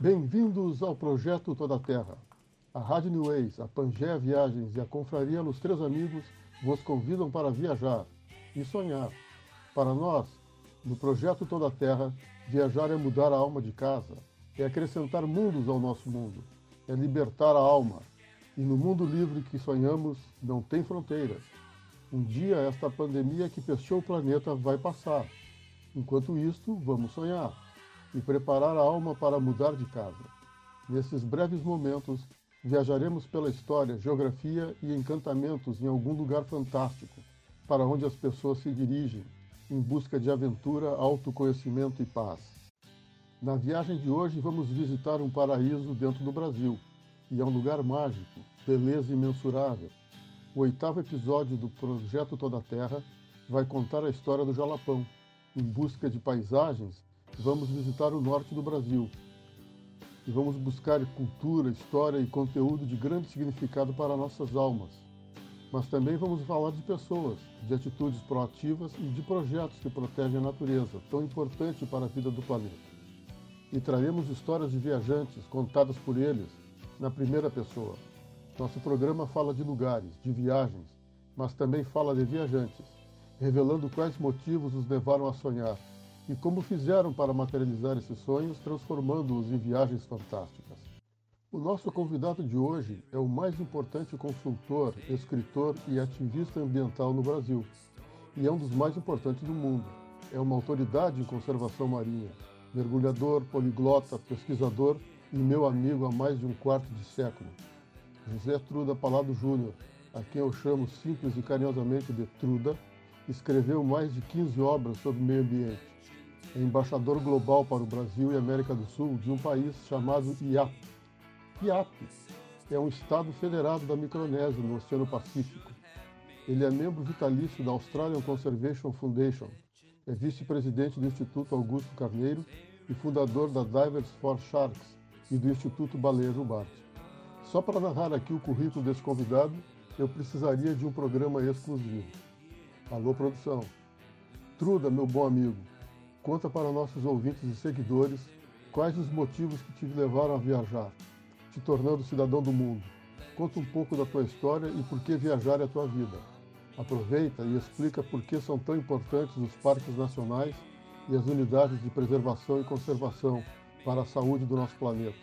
Bem-vindos ao projeto Toda Terra. A Rádio New Ways, a Pangea Viagens e a Confraria Los Três Amigos vos convidam para viajar e sonhar. Para nós, no projeto Toda Terra, viajar é mudar a alma de casa, é acrescentar mundos ao nosso mundo, é libertar a alma. E no mundo livre que sonhamos, não tem fronteiras. Um dia esta pandemia que fechou o planeta vai passar. Enquanto isto, vamos sonhar e preparar a alma para mudar de casa. Nesses breves momentos, viajaremos pela história, geografia e encantamentos em algum lugar fantástico, para onde as pessoas se dirigem, em busca de aventura, autoconhecimento e paz. Na viagem de hoje, vamos visitar um paraíso dentro do Brasil, e é um lugar mágico, beleza imensurável. O oitavo episódio do Projeto Toda Terra vai contar a história do Jalapão. Em busca de paisagens, vamos visitar o norte do Brasil e vamos buscar cultura, história e conteúdo de grande significado para nossas almas. Mas também vamos falar de pessoas, de atitudes proativas e de projetos que protegem a natureza, tão importante para a vida do planeta. E traremos histórias de viajantes contadas por eles na primeira pessoa. Nosso programa fala de lugares, de viagens, mas também fala de viajantes, revelando quais motivos os levaram a sonhar e como fizeram para materializar esses sonhos, transformando-os em viagens fantásticas. O nosso convidado de hoje é o mais importante consultor, escritor e ativista ambiental no Brasil, e é um dos mais importantes do mundo. É uma autoridade em conservação marinha, mergulhador, poliglota, pesquisador e meu amigo há mais de um quarto de século. José Truda Palado Júnior, a quem eu chamo simples e carinhosamente de Truda, escreveu mais de 15 obras sobre meio ambiente é embaixador global para o Brasil e América do Sul de um país chamado IAP. IAP é um estado federado da Micronésia, no Oceano Pacífico. Ele é membro vitalício da Australian Conservation Foundation, é vice-presidente do Instituto Augusto Carneiro e fundador da Divers for Sharks e do Instituto Baleia Jubarte. Só para narrar aqui o currículo desse convidado, eu precisaria de um programa exclusivo. Alô, produção. Truda, meu bom amigo, Conta para nossos ouvintes e seguidores quais os motivos que te levaram a viajar, te tornando cidadão do mundo. Conta um pouco da tua história e por que viajar é a tua vida. Aproveita e explica por que são tão importantes os parques nacionais e as unidades de preservação e conservação para a saúde do nosso planeta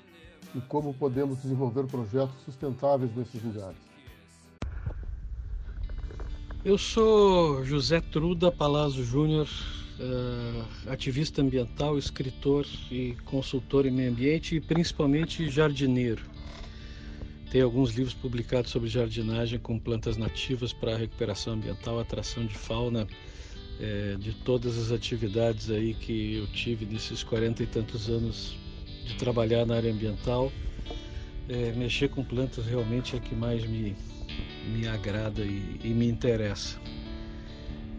e como podemos desenvolver projetos sustentáveis nesses lugares. Eu sou José Truda Palazzo Júnior, uh, ativista ambiental, escritor e consultor em meio ambiente e principalmente jardineiro. Tem alguns livros publicados sobre jardinagem com plantas nativas para recuperação ambiental, atração de fauna, é, de todas as atividades aí que eu tive nesses quarenta e tantos anos de trabalhar na área ambiental. É, mexer com plantas realmente é que mais me, me agrada e, e me interessa.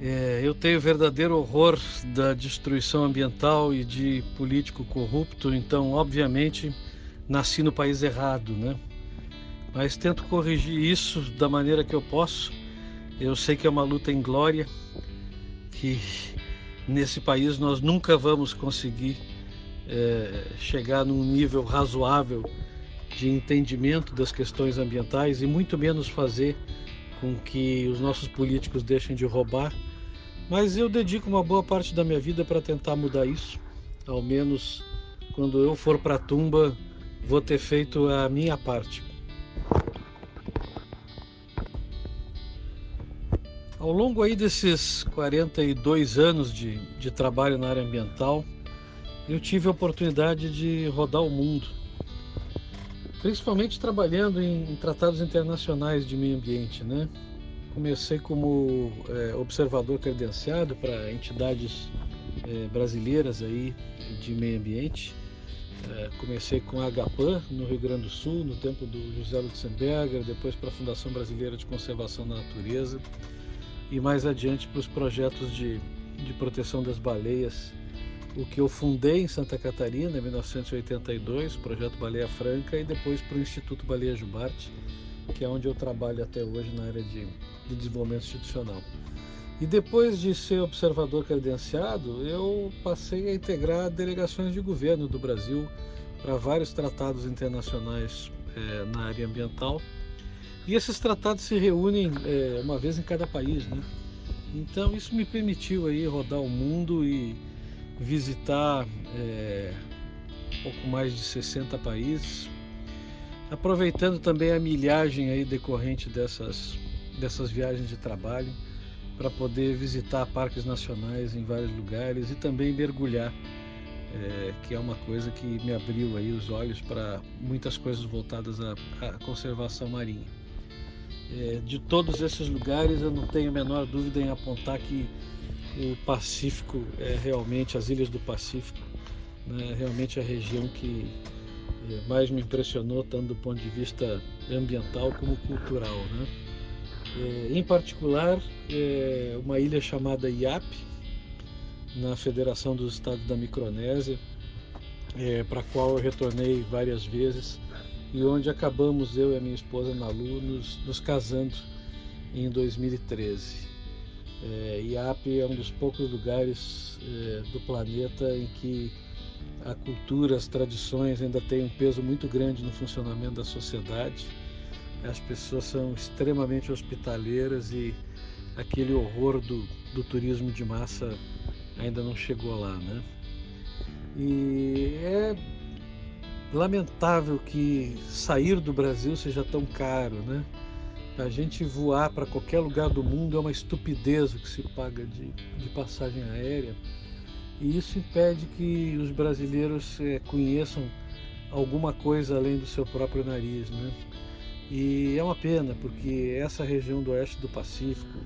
É, eu tenho verdadeiro horror da destruição ambiental e de político corrupto, então, obviamente, nasci no país errado, né? Mas tento corrigir isso da maneira que eu posso. Eu sei que é uma luta em glória, que nesse país nós nunca vamos conseguir é, chegar num nível razoável de entendimento das questões ambientais e muito menos fazer com que os nossos políticos deixem de roubar mas eu dedico uma boa parte da minha vida para tentar mudar isso. Ao menos quando eu for para a tumba, vou ter feito a minha parte. Ao longo aí desses 42 anos de, de trabalho na área ambiental, eu tive a oportunidade de rodar o mundo, principalmente trabalhando em tratados internacionais de meio ambiente, né? Comecei como é, observador credenciado para entidades é, brasileiras aí de meio ambiente. É, comecei com a Agapan no Rio Grande do Sul, no tempo do José Lutzenberger, depois para a Fundação Brasileira de Conservação da Natureza e mais adiante para os projetos de, de proteção das baleias, o que eu fundei em Santa Catarina em 1982, o projeto Baleia Franca, e depois para o Instituto Baleia Jubarte, que é onde eu trabalho até hoje na área de de desenvolvimento institucional. E depois de ser observador credenciado, eu passei a integrar delegações de governo do Brasil para vários tratados internacionais é, na área ambiental. E esses tratados se reúnem é, uma vez em cada país, né? Então isso me permitiu aí rodar o mundo e visitar é, pouco mais de 60 países, aproveitando também a milhagem aí decorrente dessas, dessas viagens de trabalho para poder visitar parques nacionais em vários lugares e também mergulhar, é, que é uma coisa que me abriu aí os olhos para muitas coisas voltadas à, à conservação marinha. É, de todos esses lugares, eu não tenho a menor dúvida em apontar que o Pacífico é realmente, as ilhas do Pacífico, né, realmente a região que mais me impressionou, tanto do ponto de vista ambiental como cultural. Né? É, em particular, é, uma ilha chamada Iap, na Federação dos Estados da Micronésia, é, para a qual eu retornei várias vezes e onde acabamos, eu e a minha esposa Nalu, nos, nos casando em 2013. É, Iap é um dos poucos lugares é, do planeta em que a cultura, as tradições ainda têm um peso muito grande no funcionamento da sociedade as pessoas são extremamente hospitaleiras e aquele horror do, do turismo de massa ainda não chegou lá, né? E é lamentável que sair do Brasil seja tão caro, né? A gente voar para qualquer lugar do mundo é uma estupidez o que se paga de, de passagem aérea. E isso impede que os brasileiros é, conheçam alguma coisa além do seu próprio nariz, né? E é uma pena, porque essa região do oeste do Pacífico,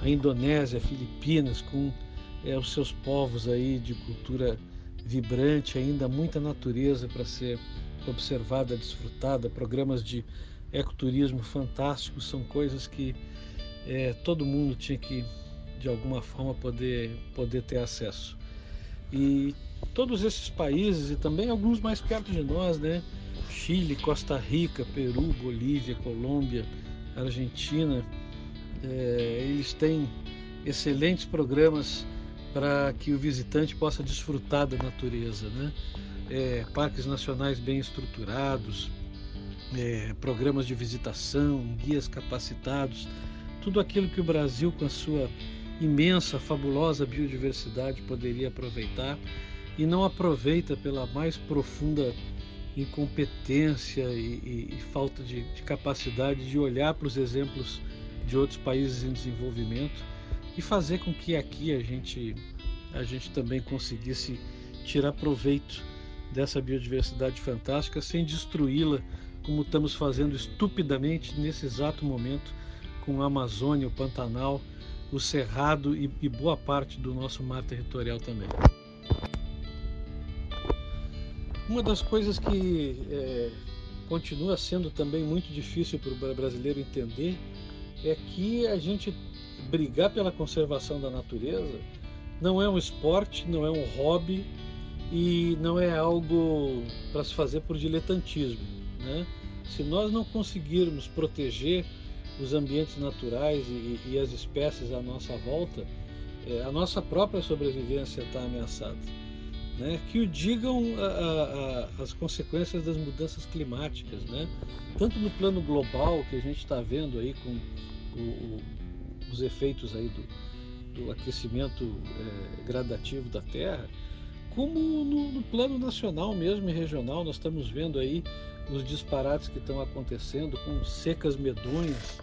a Indonésia, Filipinas, com é, os seus povos aí de cultura vibrante, ainda muita natureza para ser observada, desfrutada, programas de ecoturismo fantásticos, são coisas que é, todo mundo tinha que, de alguma forma, poder, poder ter acesso. E todos esses países, e também alguns mais perto de nós, né? Chile, Costa Rica, Peru, Bolívia, Colômbia, Argentina, é, eles têm excelentes programas para que o visitante possa desfrutar da natureza, né? É, parques nacionais bem estruturados, é, programas de visitação, guias capacitados, tudo aquilo que o Brasil, com a sua imensa, fabulosa biodiversidade, poderia aproveitar e não aproveita pela mais profunda incompetência e, e, e falta de, de, capacidade de olhar para os exemplos de outros países em desenvolvimento e fazer com que aqui a gente, a gente também conseguisse tirar proveito dessa biodiversidade fantástica sem destruí-la como estamos fazendo estupidamente nesse exato momento com a Amazônia, o Pantanal, o Cerrado e, e boa parte do nosso mar territorial também. Uma das coisas que é, continua sendo também muito difícil para o brasileiro entender é que a gente brigar pela conservação da natureza não é um esporte, não é um hobby e não é algo para se fazer por diletantismo. Né? Se nós não conseguirmos proteger os ambientes naturais e, e as espécies à nossa volta, é, a nossa própria sobrevivência está ameaçada né, que o digam a, a, as consequências das mudanças climáticas, né, tanto no plano global que a gente está vendo aí com o, o, os efeitos aí do, do aquecimento é, gradativo da Terra, como no, no, plano nacional mesmo e regional nós estamos vendo aí os disparates que estão acontecendo com secas medonhas,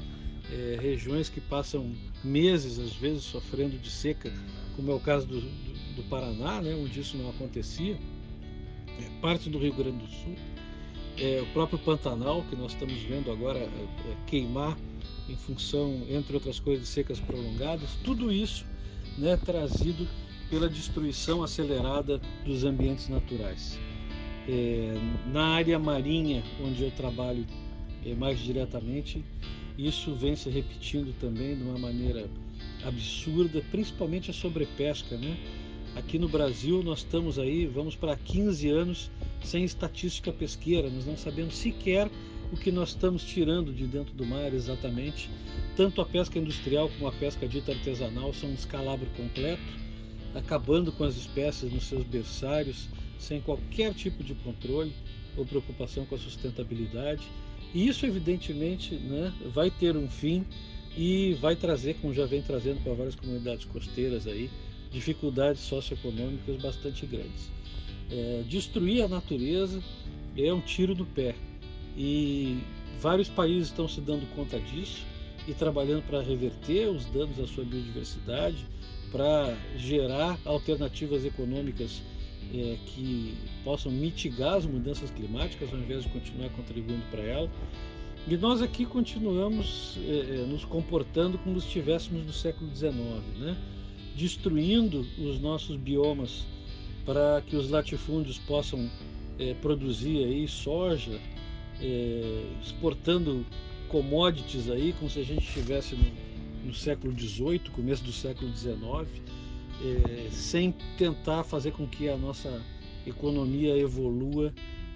é, regiões que passam meses às vezes sofrendo de seca, como é o caso do, do do Paraná, né, onde isso não acontecia, é, parte do Rio Grande do Sul, é, o próprio Pantanal, que nós estamos vendo agora é, é, queimar em função, entre outras coisas, de secas prolongadas, tudo isso né, trazido pela destruição acelerada dos ambientes naturais. É, na área marinha, onde eu trabalho é, mais diretamente, isso vem se repetindo também de uma maneira absurda, principalmente a sobrepesca, né? Aqui no Brasil nós estamos aí, vamos para 15 anos sem estatística pesqueira, nós não sabemos sequer o que nós estamos tirando de dentro do mar exatamente. Tanto a pesca industrial como a pesca dita artesanal são um descalabro completo, acabando com as espécies nos seus berçários, sem qualquer tipo de controle ou preocupação com a sustentabilidade. E isso, evidentemente, né, vai ter um fim e vai trazer, como já vem trazendo para várias comunidades costeiras aí, dificuldades socioeconômicas bastante grandes. É, destruir a natureza é um tiro no pé e vários países estão se dando conta disso e trabalhando para reverter os danos à sua biodiversidade, para gerar alternativas econômicas é, que possam mitigar as mudanças climáticas ao invés de continuar contribuindo para ela. E nós aqui continuamos é, é nos comportando como se estivéssemos no século XIX, né? destruindo os nossos biomas para que os latifúndios possam é, produzir aí soja, é, exportando commodities aí, como se a gente estivesse no, no século XVIII, começo do século XIX, é, sem tentar fazer com que a nossa economia evolua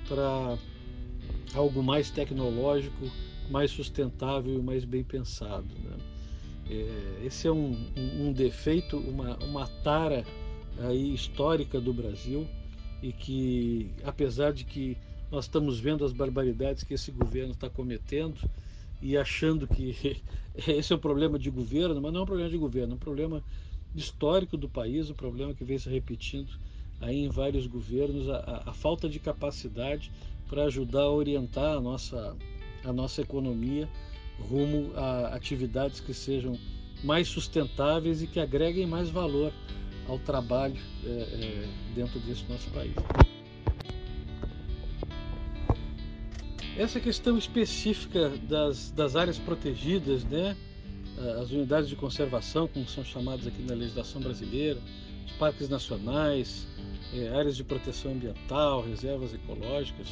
para algo mais tecnológico, mais sustentável e mais bem pensado. Né? É, esse é um, um, um, defeito, uma, uma tara aí histórica do Brasil e que, apesar de que nós estamos vendo as barbaridades que esse governo está cometendo e achando que esse é o problema de governo, mas não é um problema de governo, é um problema histórico do país, um problema que vem se repetindo aí em vários governos, a, a falta de capacidade para ajudar a orientar a nossa, a nossa economia rumo a atividades que sejam mais sustentáveis e que agreguem mais valor ao trabalho é, é, dentro desse nosso país. Essa questão específica das, das áreas protegidas, né? As unidades de conservação, como são chamadas aqui na legislação brasileira, os parques nacionais, é, áreas de proteção ambiental, reservas ecológicas,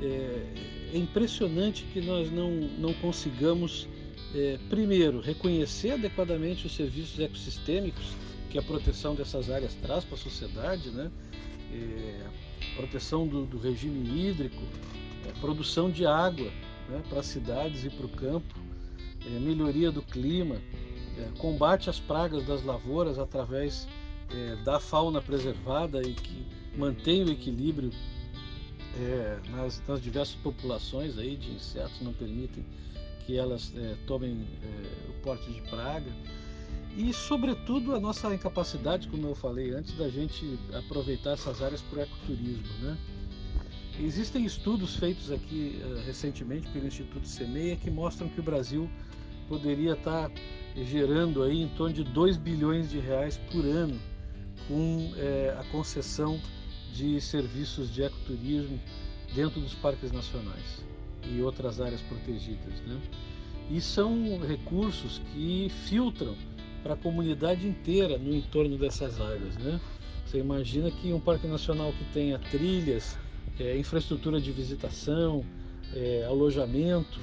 é, é impressionante que nós não, não consigamos, é, primeiro, reconhecer adequadamente os serviços ecossistêmicos que a proteção dessas áreas traz para a sociedade, né? É, proteção do, do, regime hídrico, produção de água né, para as cidades e para o campo, melhoria do clima, é, combate às pragas das lavouras através é, da fauna preservada e que mantém o equilíbrio é, nas, nas, diversas populações aí de insetos, não permitem que elas é, tomem é, o porte de praga. E, sobretudo, a nossa incapacidade, como eu falei antes, da gente aproveitar essas áreas para o ecoturismo. Né? Existem estudos feitos aqui uh, recentemente pelo Instituto Semeia que mostram que o Brasil poderia estar gerando aí em torno de 2 bilhões de reais por ano com é, a concessão de serviços de ecoturismo dentro dos parques nacionais e outras áreas protegidas. Né? E são recursos que filtram para a comunidade inteira no entorno dessas áreas. Né? Você imagina que um parque nacional que tenha trilhas, é, infraestrutura de visitação, é, alojamento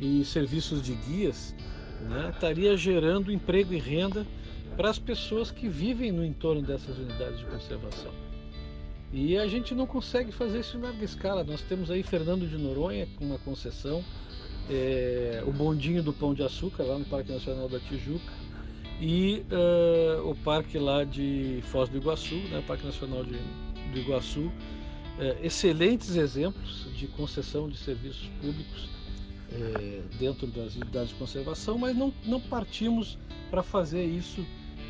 e serviços de guias, né, estaria gerando emprego e renda para as pessoas que vivem no entorno dessas unidades de conservação. E a gente não consegue fazer isso em larga escala. Nós temos aí Fernando de Noronha com uma concessão, é, o bondinho do Pão de Açúcar lá no Parque Nacional da Tijuca e uh, o parque lá de Foz do Iguaçu, né, Parque Nacional de, do Iguaçu, é, excelentes exemplos de concessão de serviços públicos é, dentro das unidades de conservação, mas não, não partimos para fazer isso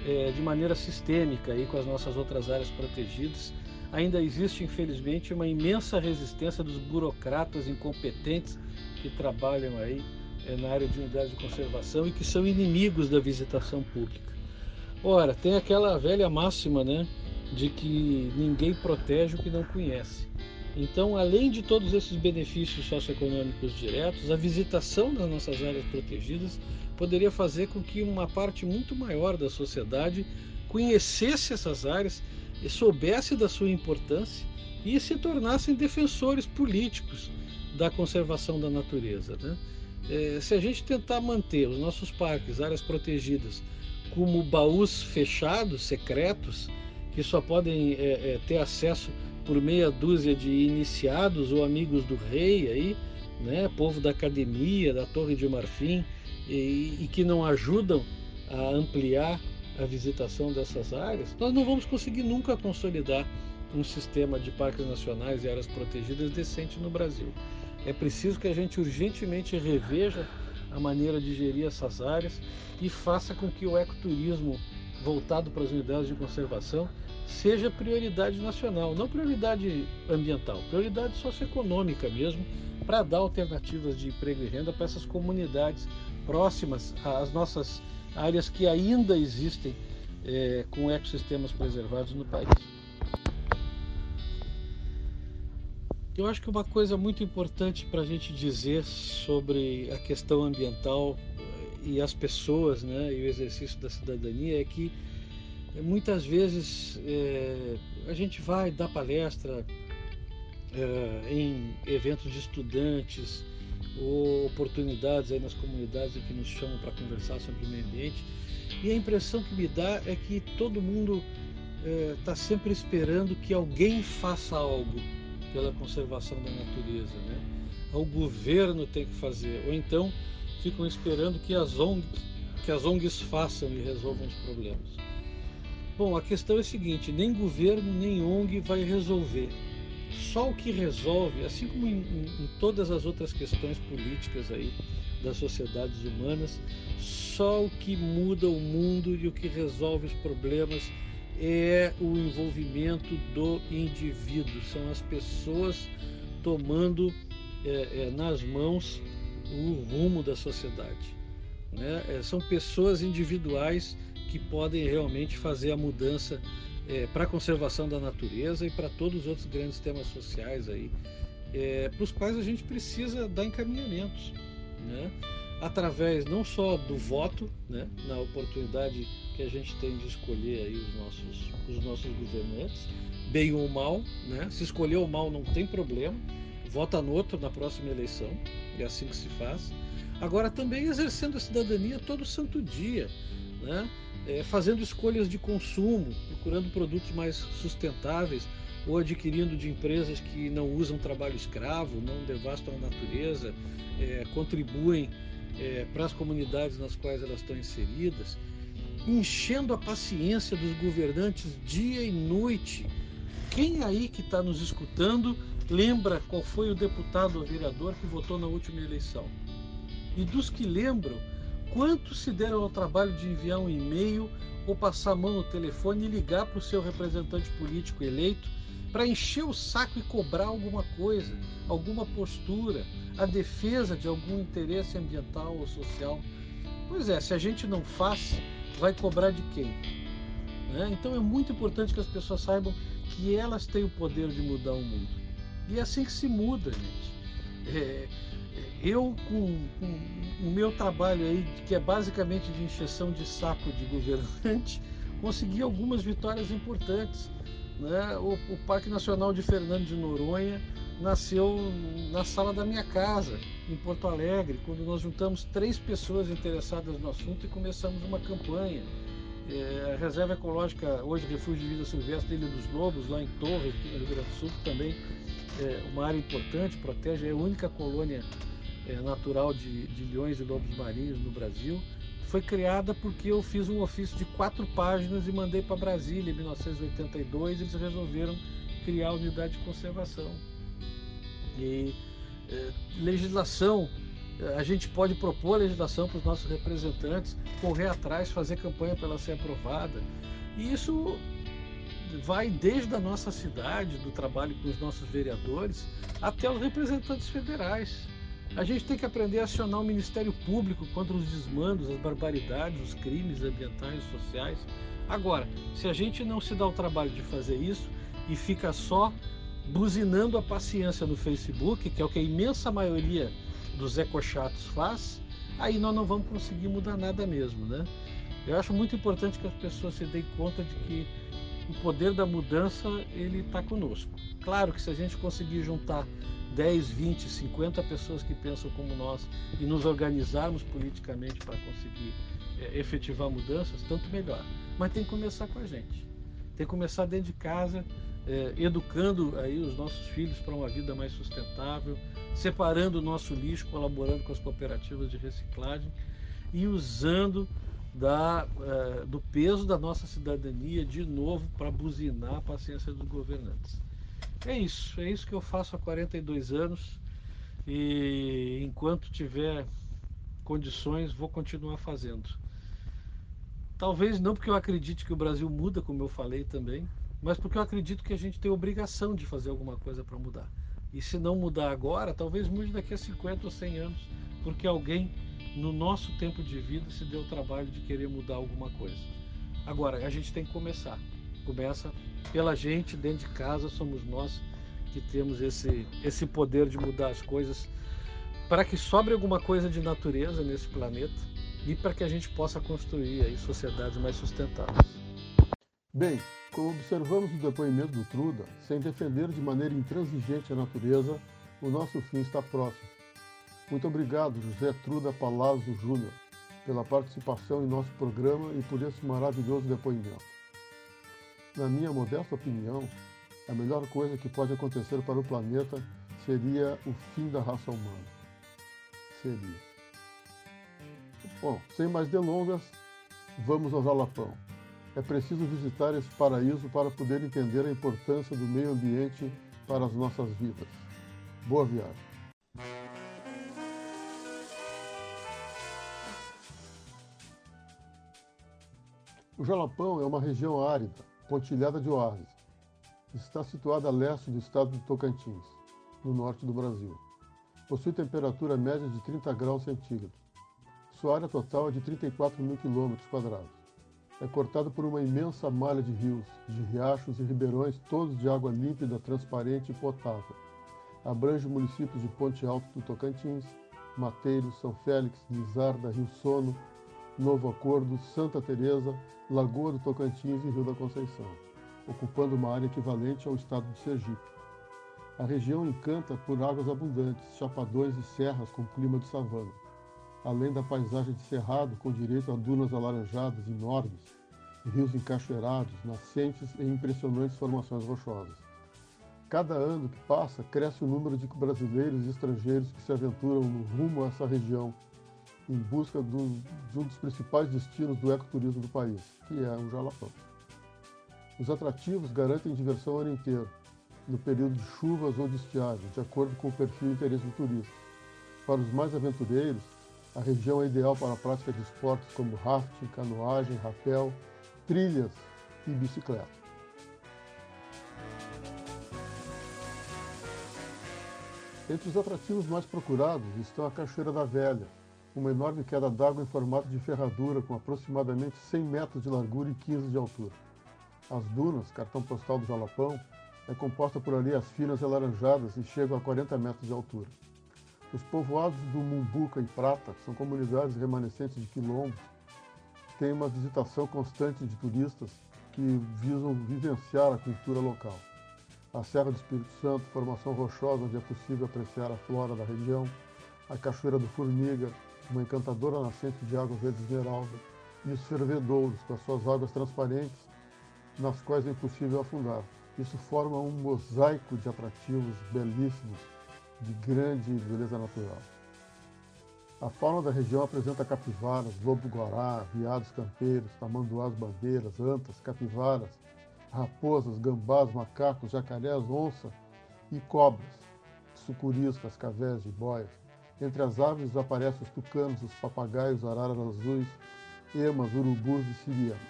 é, de maneira sistêmica aí com as nossas outras áreas protegidas. Ainda existe, infelizmente, uma imensa resistência dos burocratas incompetentes que trabalham aí é, na área de unidade de conservação e que são inimigos da visitação pública. Ora, tem aquela velha máxima, né, de que ninguém protege o que não conhece. Então, além de todos esses benefícios socioeconômicos diretos, a visitação das nossas áreas protegidas poderia fazer com que uma parte muito maior da sociedade conhecesse essas áreas e soubesse da sua importância e se tornassem defensores políticos da conservação da natureza. Né? É, se a gente tentar manter os nossos parques, áreas protegidas, como baús fechados, secretos, que só podem é, é, ter acesso por meia dúzia de iniciados ou amigos do rei aí, né, povo da academia, da Torre de Marfim, e, e que não ajudam a ampliar a visitação dessas áreas, nós não vamos conseguir nunca consolidar um sistema de parques nacionais e áreas protegidas decente no Brasil. É preciso que a gente urgentemente reveja a maneira de gerir essas áreas e faça com que o ecoturismo voltado para as unidades de conservação seja prioridade nacional, não prioridade ambiental, prioridade socioeconômica mesmo, para dar alternativas de emprego e renda para essas comunidades próximas às nossas áreas que ainda existem é, com ecossistemas preservados no país. Eu acho que uma coisa muito importante para a gente dizer sobre a questão ambiental eh, e as pessoas né, e o exercício da cidadania é que muitas vezes é, a gente vai dar palestra é, em eventos de estudantes ou oportunidades aí nas comunidades que nos chamam para conversar sobre o meio ambiente e a impressão que me dá é que todo mundo está é, sempre esperando que alguém faça algo pela conservação da natureza. Né? O governo tem que fazer, ou então ficam esperando que as ONGs, que as ONGs façam e resolvam os problemas. Bom, a questão é a seguinte: nem governo nem ONG vai resolver. Só o que resolve, assim como em, em, em todas as outras questões políticas aí das sociedades humanas, só o que muda o mundo e o que resolve os problemas é o envolvimento do indivíduo, são as pessoas tomando é, é, nas mãos o rumo da sociedade. Né? É, são pessoas individuais que podem realmente fazer a mudança é, para a conservação da natureza e para todos os outros grandes temas sociais aí, é, para os quais a gente precisa dar encaminhamentos. Né? através não só do voto, né, na oportunidade que a gente tem de escolher aí os nossos, os nossos governantes, bem ou mal, né? Se escolher o mal não tem problema, vota no outro na próxima eleição, é assim que se faz. Agora também exercendo a cidadania todo santo dia, né? É, fazendo escolhas de consumo, procurando produtos mais sustentáveis ou adquirindo de empresas que não usam trabalho escravo, não devastam a natureza, é, contribuem é, para as comunidades nas quais elas estão inseridas, enchendo a paciência dos governantes dia e noite. Quem aí que está nos escutando lembra qual foi o deputado ou vereador que votou na última eleição? E dos que lembram, quantos se deram ao trabalho de enviar um e-mail ou passar a mão no telefone e ligar para o seu representante político eleito para encher o saco e cobrar alguma coisa, alguma postura, a defesa de algum interesse ambiental ou social. Pois é, se a gente não faz, vai cobrar de quem? Né? Então é muito importante que as pessoas saibam que elas têm o poder de mudar o mundo. E é assim que se muda, gente. É, eu, com, com, o meu trabalho aí, que é basicamente de encheção de saco de governante, consegui algumas vitórias importantes. Né? O, o Parque Nacional de Fernando de Noronha nasceu na sala da minha casa, em Porto Alegre, quando nós juntamos três pessoas interessadas no assunto e começamos uma campanha. É, a Reserva Ecológica, hoje Refúgio de Vida Silvestre Ilha dos Lobos, lá em Torres, no Rio Grande do Sul, também é uma área importante, protege, é a única colônia é, natural de, de leões e lobos marinhos no Brasil. Foi criada porque eu fiz um ofício de quatro páginas e mandei para Brasília em 1982. Eles resolveram criar a unidade de conservação. E é, legislação, a gente pode propor legislação para os nossos representantes, correr atrás, fazer campanha para ela ser aprovada. E isso vai desde a nossa cidade, do trabalho com os nossos vereadores, até os representantes federais. A gente tem que aprender a acionar o Ministério Público contra os desmandos, as barbaridades, os crimes ambientais e sociais. Agora, se a gente não se dá o trabalho de fazer isso e fica só buzinando a paciência no Facebook, que é o que a imensa maioria dos ecochatos faz, aí nós não vamos conseguir mudar nada mesmo, né? Eu acho muito importante que as pessoas se deem conta de que o poder da mudança ele está conosco. Claro que se a gente conseguir juntar 10, 20, 50 pessoas que pensam como nós e nos organizarmos politicamente para conseguir é, efetivar mudanças, tanto melhor. Mas tem que começar com a gente. Tem que começar dentro de casa, é, educando aí os nossos filhos para uma vida mais sustentável, separando o nosso lixo, colaborando com as cooperativas de reciclagem e usando da, uh, do peso da nossa cidadania de novo para buzinar a paciência dos governantes. É isso, é isso que eu faço há 42 anos e enquanto tiver condições vou continuar fazendo. Talvez não porque eu acredite que o Brasil muda, como eu falei também, mas porque eu acredito que a gente tem obrigação de fazer alguma coisa para mudar. E se não mudar agora, talvez mude daqui a 50 ou 100 anos, porque alguém no nosso tempo de vida se deu o trabalho de querer mudar alguma coisa. Agora, a gente tem que começar. Começa pela gente, dentro de casa, somos nós que temos esse, esse poder de mudar as coisas para que sobre alguma coisa de natureza nesse planeta e para que a gente possa construir aí sociedades mais sustentáveis. Bem, como observamos no depoimento do Truda, sem defender de maneira intransigente a natureza, o nosso fim está próximo. Muito obrigado, José Truda Palazzo Júnior, pela participação em nosso programa e por esse maravilhoso depoimento. Na minha modesta opinião, a melhor coisa que pode acontecer para o planeta seria o fim da raça humana. Seria. Bom, sem mais delongas, vamos ao Jalapão. É preciso visitar esse paraíso para poder entender a importância do meio ambiente para as nossas vidas. Boa viagem! O Jalapão é uma região árida, pontilhada de oásis. Está situada a leste do estado de Tocantins, no norte do Brasil. Possui temperatura média de 30 graus centígrados. Sua área total é de 34 mil quilômetros quadrados. É cortada por uma imensa malha de rios, de riachos e ribeirões, todos de água límpida, transparente e potável. Abrange municípios de Ponte Alto do Tocantins, Mateiros, São Félix, Lizarda, Rio Sono, Novo Acordo, Santa Teresa, Lagoa do Tocantins e Rio da Conceição, ocupando uma área equivalente ao estado de Sergipe. A região encanta por águas abundantes, chapadões e serras com clima de savana, além da paisagem de cerrado com direito a dunas alaranjadas enormes, rios encachoeirados, nascentes e impressionantes formações rochosas. Cada ano que passa, cresce o número de brasileiros e estrangeiros que se aventuram no rumo a essa região em busca do, de um dos principais destinos do ecoturismo do país, que é o Jalapão. Os atrativos garantem diversão o ano inteiro, no período de chuvas ou de estiagem, de acordo com o perfil e interesse do turista. Para os mais aventureiros, a região é ideal para a prática de esportes como rafting, canoagem, rapel, trilhas e bicicleta. Entre os atrativos mais procurados estão a Cachoeira da Velha, uma enorme queda d'água em formato de ferradura com aproximadamente 100 metros de largura e 15 de altura. As dunas, cartão postal do Jalapão, é composta por areias finas e alaranjadas e chegam a 40 metros de altura. Os povoados do Mumbuca e Prata, que são comunidades remanescentes de quilombos, têm uma visitação constante de turistas que visam vivenciar a cultura local. A Serra do Espírito Santo, formação rochosa onde é possível apreciar a flora da região, a Cachoeira do Formiga, uma encantadora nascente de água verde esmeralda, e os fervedouros, com as suas águas transparentes, nas quais é impossível afundar. Isso forma um mosaico de atrativos belíssimos, de grande beleza natural. A fauna da região apresenta capivaras, lobo-guará, viados campeiros, tamanduás bandeiras, antas, capivaras, raposas, gambás, macacos, jacarés, onça e cobras, sucuris, cascavéis, jiboias. Entre as aves aparecem os tucanos, os papagaios, araras azuis, emas, urubus e sirianos.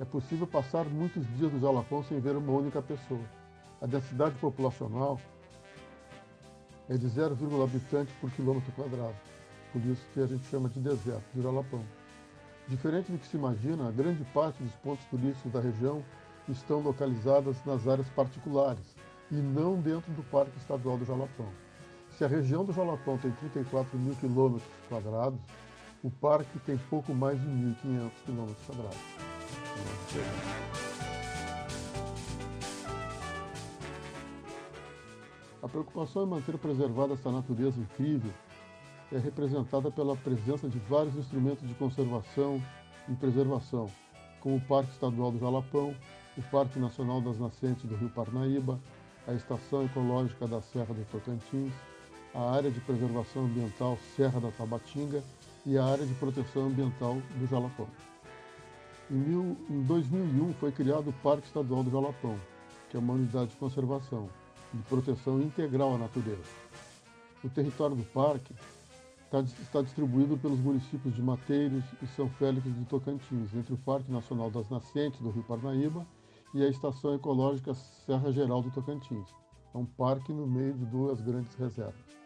É possível passar muitos dias no Jalapão sem ver uma única pessoa. A densidade populacional é de 0,1 habitante por quilômetro quadrado, por isso que a gente chama de deserto de Jalapão. Diferente do que se imagina, a grande parte dos pontos turísticos da região estão localizadas nas áreas particulares e não dentro do Parque Estadual do Jalapão. Se a região do Jalapão tem 34 mil quilômetros quadrados, o parque tem pouco mais de 1.500 quilômetros quadrados. A preocupação em manter preservada essa natureza incrível é representada pela presença de vários instrumentos de conservação e preservação, como o Parque Estadual do Jalapão, o Parque Nacional das Nascentes do Rio Parnaíba, a Estação Ecológica da Serra do Tocantins, a Área de Preservação Ambiental Serra da Tabatinga e a área de proteção ambiental do Jalapão. Em, mil, em 2001 foi criado o Parque Estadual do Jalapão, que é uma unidade de conservação e de proteção integral à natureza. O território do parque está, está distribuído pelos municípios de Mateiros e São Félix do Tocantins, entre o Parque Nacional das Nascentes do Rio Parnaíba e a Estação Ecológica Serra Geral do Tocantins. É um parque no meio de duas grandes reservas.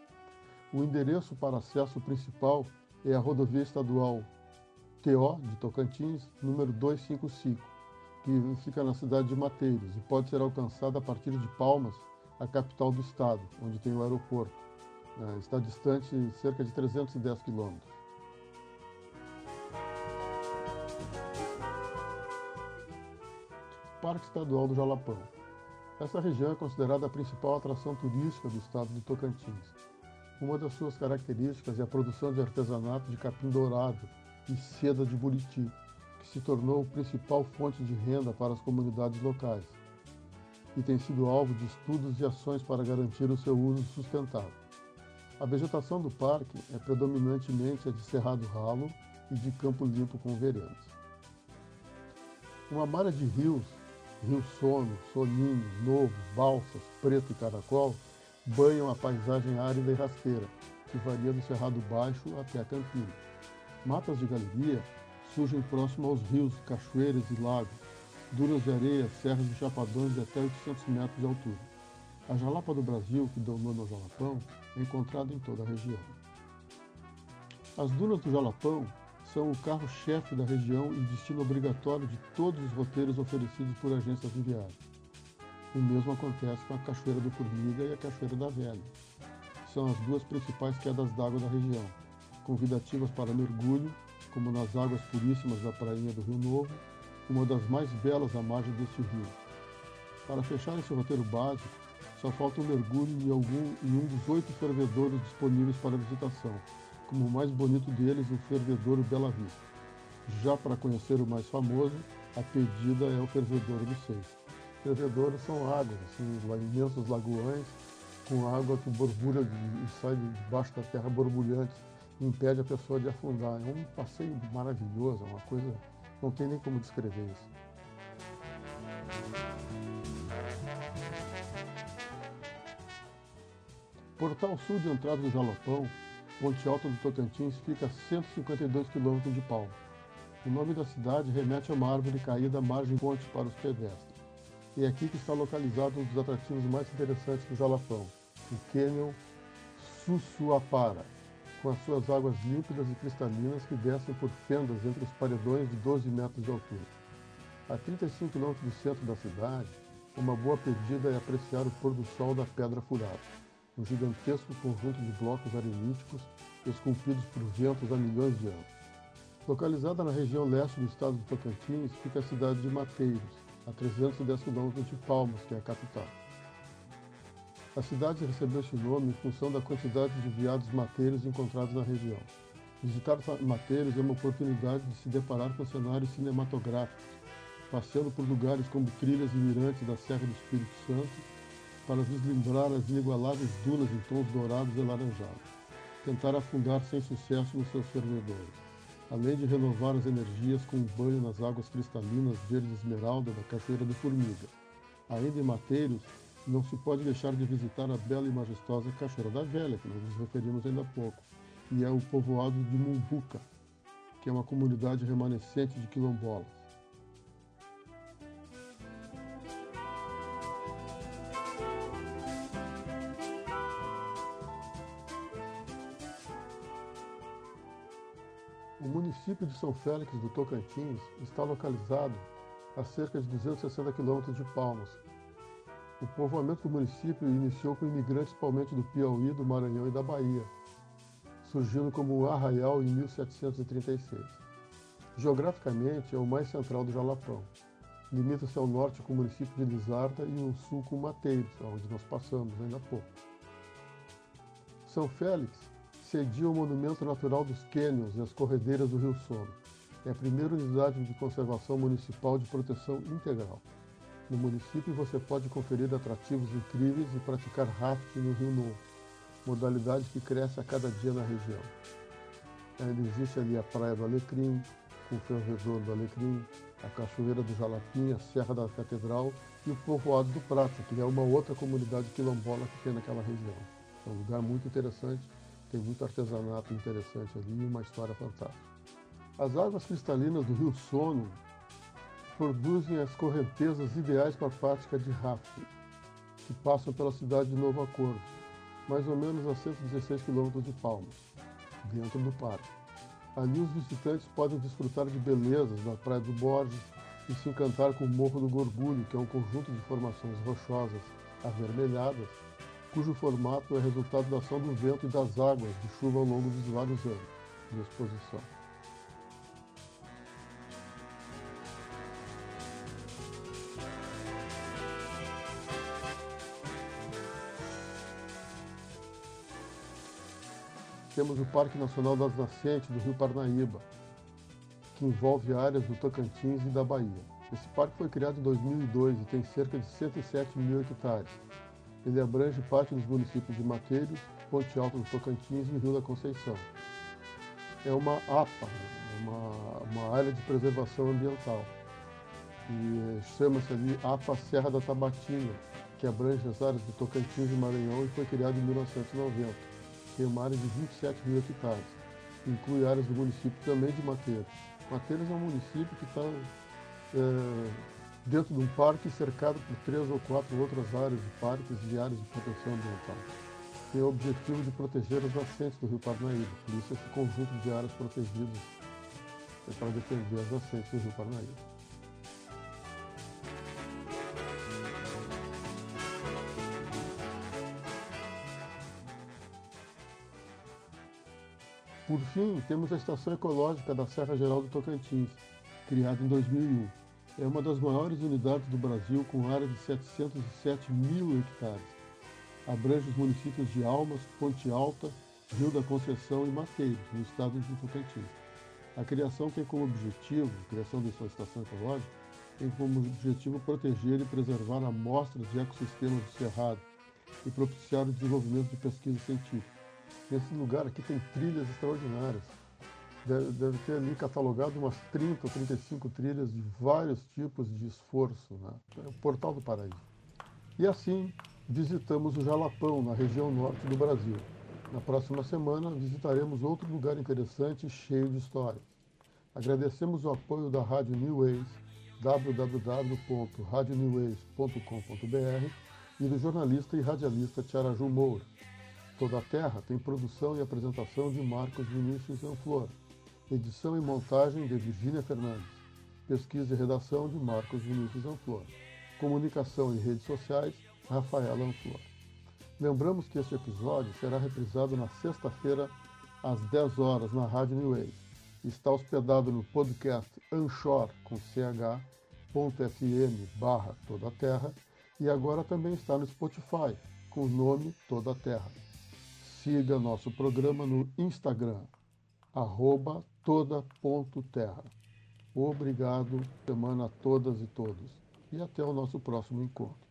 O endereço para acesso principal é a rodovia estadual TO de Tocantins, número 255, que fica na cidade de Mateiros e pode ser alcançada a partir de Palmas, a capital do estado, onde tem o aeroporto. É, está distante cerca de 310 quilômetros. Parque Estadual do Jalapão. Essa região é considerada a principal atração turística do estado do Tocantins. Uma das suas características é a produção de artesanato de capim dourado e seda de buriti, que se tornou a principal fonte de renda para as comunidades locais e tem sido alvo de estudos e ações para garantir o seu uso sustentável. A vegetação do parque é predominantemente a de cerrado ralo e de campo limpo com veredas. Uma malha de rios, Rio Sono, Soninho, Novo, Balsas, Preto e Caracol, banham a paisagem árida e rasteira, que varia do Cerrado Baixo até a Campina. Matas de galeria surgem próximo aos rios, cachoeiras e lagos, dunas de areia, serras e chapadões de até 800 metros de altura. A jalapa do Brasil, que domina o Jalapão, é encontrada em toda a região. As dunas do Jalapão são o carro-chefe da região e destino obrigatório de todos os roteiros oferecidos por agências de viagem. O mesmo acontece com a Cachoeira do Formiga e a Cachoeira da Velha. São as duas principais quedas d'água da região, convidativas para mergulho, como nas águas puríssimas da prainha do Rio Novo, uma das mais belas à margem deste rio. Para fechar esse roteiro básico, só falta um mergulho em, algum, em um dos oito fervedouros disponíveis para visitação, como o mais bonito deles, o fervedouro Bela Vista. Já para conhecer o mais famoso, a pedida é o fervedouro do Seis fervedouros são águas, assim, imensos lagoões com água que borbulha e sai debaixo da terra borbulhante impede a pessoa de afundar. É um passeio maravilhoso, é uma coisa. não tem nem como descrever isso. Portal Sul de entrada do Jalopão, Ponte Alta do Tocantins, fica a 152 quilômetros de Palma. O nome da cidade remete a uma árvore caída à margem ponte para os pedestres. E é aqui que está localizado um dos atrativos mais interessantes do Jalapão, o Canyon Sussuapara, com as suas águas límpidas e cristalinas que descem por fendas entre os paredões de 12 metros de altura. A 35 km do centro da cidade, uma boa pedida é apreciar o pôr do sol da Pedra Furada, um gigantesco conjunto de blocos areníticos esculpidos por ventos há milhões de anos. Localizada na região leste do estado do Tocantins, fica a cidade de Mateiros, a 310 quilômetros de Palmas, que é a capital. A cidade recebeu esse nome em função da quantidade de veados mateiros encontrados na região. Visitar Mateiros é uma oportunidade de se deparar com cenários cinematográficos, passeando por lugares como trilhas e mirantes da Serra do Espírito Santo, para vislumbrar as inigualáveis dunas em tons dourados e laranjados. Tentar afundar sem sucesso nos seus fervedores além de renovar as energias com um banho nas águas cristalinas verde esmeralda da Cachoeira do Formiga. Ainda em Mateiros, não se pode deixar de visitar a bela e majestosa Cachoeira da Velha, que nós nos referimos ainda há pouco, e é o povoado de Mumbuca, que é uma comunidade remanescente de quilombolas. Município de São Félix do Tocantins está localizado a cerca de 260 quilômetros de Palmas. O povoamento do município iniciou com imigrantes principalmente do Piauí, do Maranhão e da Bahia, surgindo como Arraial em 1736. Geograficamente é o mais central do Jalapão. Limita-se ao norte com o município de Lizarda e ao sul com Mateiros, onde nós passamos ainda há pouco. São Félix cedia o Monumento Natural dos Cânions e as corredeiras do Rio Sono. É a primeira unidade de conservação municipal de proteção integral. No município você pode conferir atrativos incríveis e praticar rafting no Rio Novo, modalidade que cresce a cada dia na região. Ainda existe ali a Praia do Alecrim, com o Ferro do Alecrim, a Cachoeira do Jalapim, a Serra da Catedral e o Povoado do Prata, que é uma outra comunidade quilombola que tem naquela região. É um lugar muito interessante, tem muito artesanato interessante ali e uma história fantástica. As águas cristalinas do Rio Sono produzem as correntezas ideais para a prática de rafting, que passam pela cidade de Novo Acordo, mais ou menos a 116 quilômetros de Palmas, dentro do parque. Ali os visitantes podem desfrutar de belezas da Praia do Borges e se encantar com o Morro do Gorgulho, que é um conjunto de formações rochosas avermelhadas, cujo formato é resultado da ação do vento e das águas de chuva ao longo dos vários anos de exposição. temos o Parque Nacional das Nascentes do Rio Parnaíba, que envolve áreas do Tocantins e da Bahia. Esse parque foi criado em 2002 e tem cerca de 107 mil hectares. Ele abrange parte dos municípios de Mateiros, Ponte Alta do Tocantins e Rio da Conceição. É uma APA, uma, uma área de preservação ambiental. E chama-se ali APA Serra da Tabatinga, que abrange as áreas do Tocantins e Maranhão e foi criado em 1990 tem uma área de 27 mil hectares. Inclui áreas do município também de Mateiros. Mateiros é um município que está é, dentro de um parque cercado por três ou quatro outras áreas de parques e áreas de proteção ambiental. Tem o objetivo de proteger as nascentes do rio Parnaíba, por isso esse conjunto de áreas protegidas é para defender as nascentes do rio Parnaíba. Por fim, temos a Estação Ecológica da Serra Geral do Tocantins, criada em 2001. É uma das maiores unidades do Brasil, com área de 707 mil hectares. Abrange os municípios de Almas, Ponte Alta, Rio da Conceição e Mateiros, no estado de Tocantins. A criação tem como objetivo, a criação dessa estação ecológica, tem como objetivo proteger e preservar amostras de ecossistemas do Cerrado e propiciar o desenvolvimento de pesquisa científica. Esse lugar aqui tem trilhas extraordinárias. Deve, deve, ter ali catalogado umas 30 ou 35 trilhas de vários tipos de esforço. Né? É o Portal do Paraíso. E assim, visitamos o Jalapão, na região norte do Brasil. Na próxima semana, visitaremos outro lugar interessante cheio de histórias. Agradecemos o apoio da Rádio New Ways, www.radioneways.com.br e do jornalista e radialista Tiaraju Moura. Toda a Terra tem produção e apresentação de Marcos Vinícius Anflor, edição e montagem de Virgínia Fernandes, pesquisa e redação de Marcos Vinícius Anflor, comunicação e redes sociais, Rafaela Anflor. Lembramos que este episódio será reprisado na sexta-feira, às 10 horas, na Rádio New Wave. Está hospedado no podcast Anchor, com ch.fm barra Toda Terra, e agora também está no Spotify, com o nome Toda Terra. Siga nosso programa no Instagram, arroba toda.terra. Obrigado, semana a todas e todos. E até o nosso próximo encontro.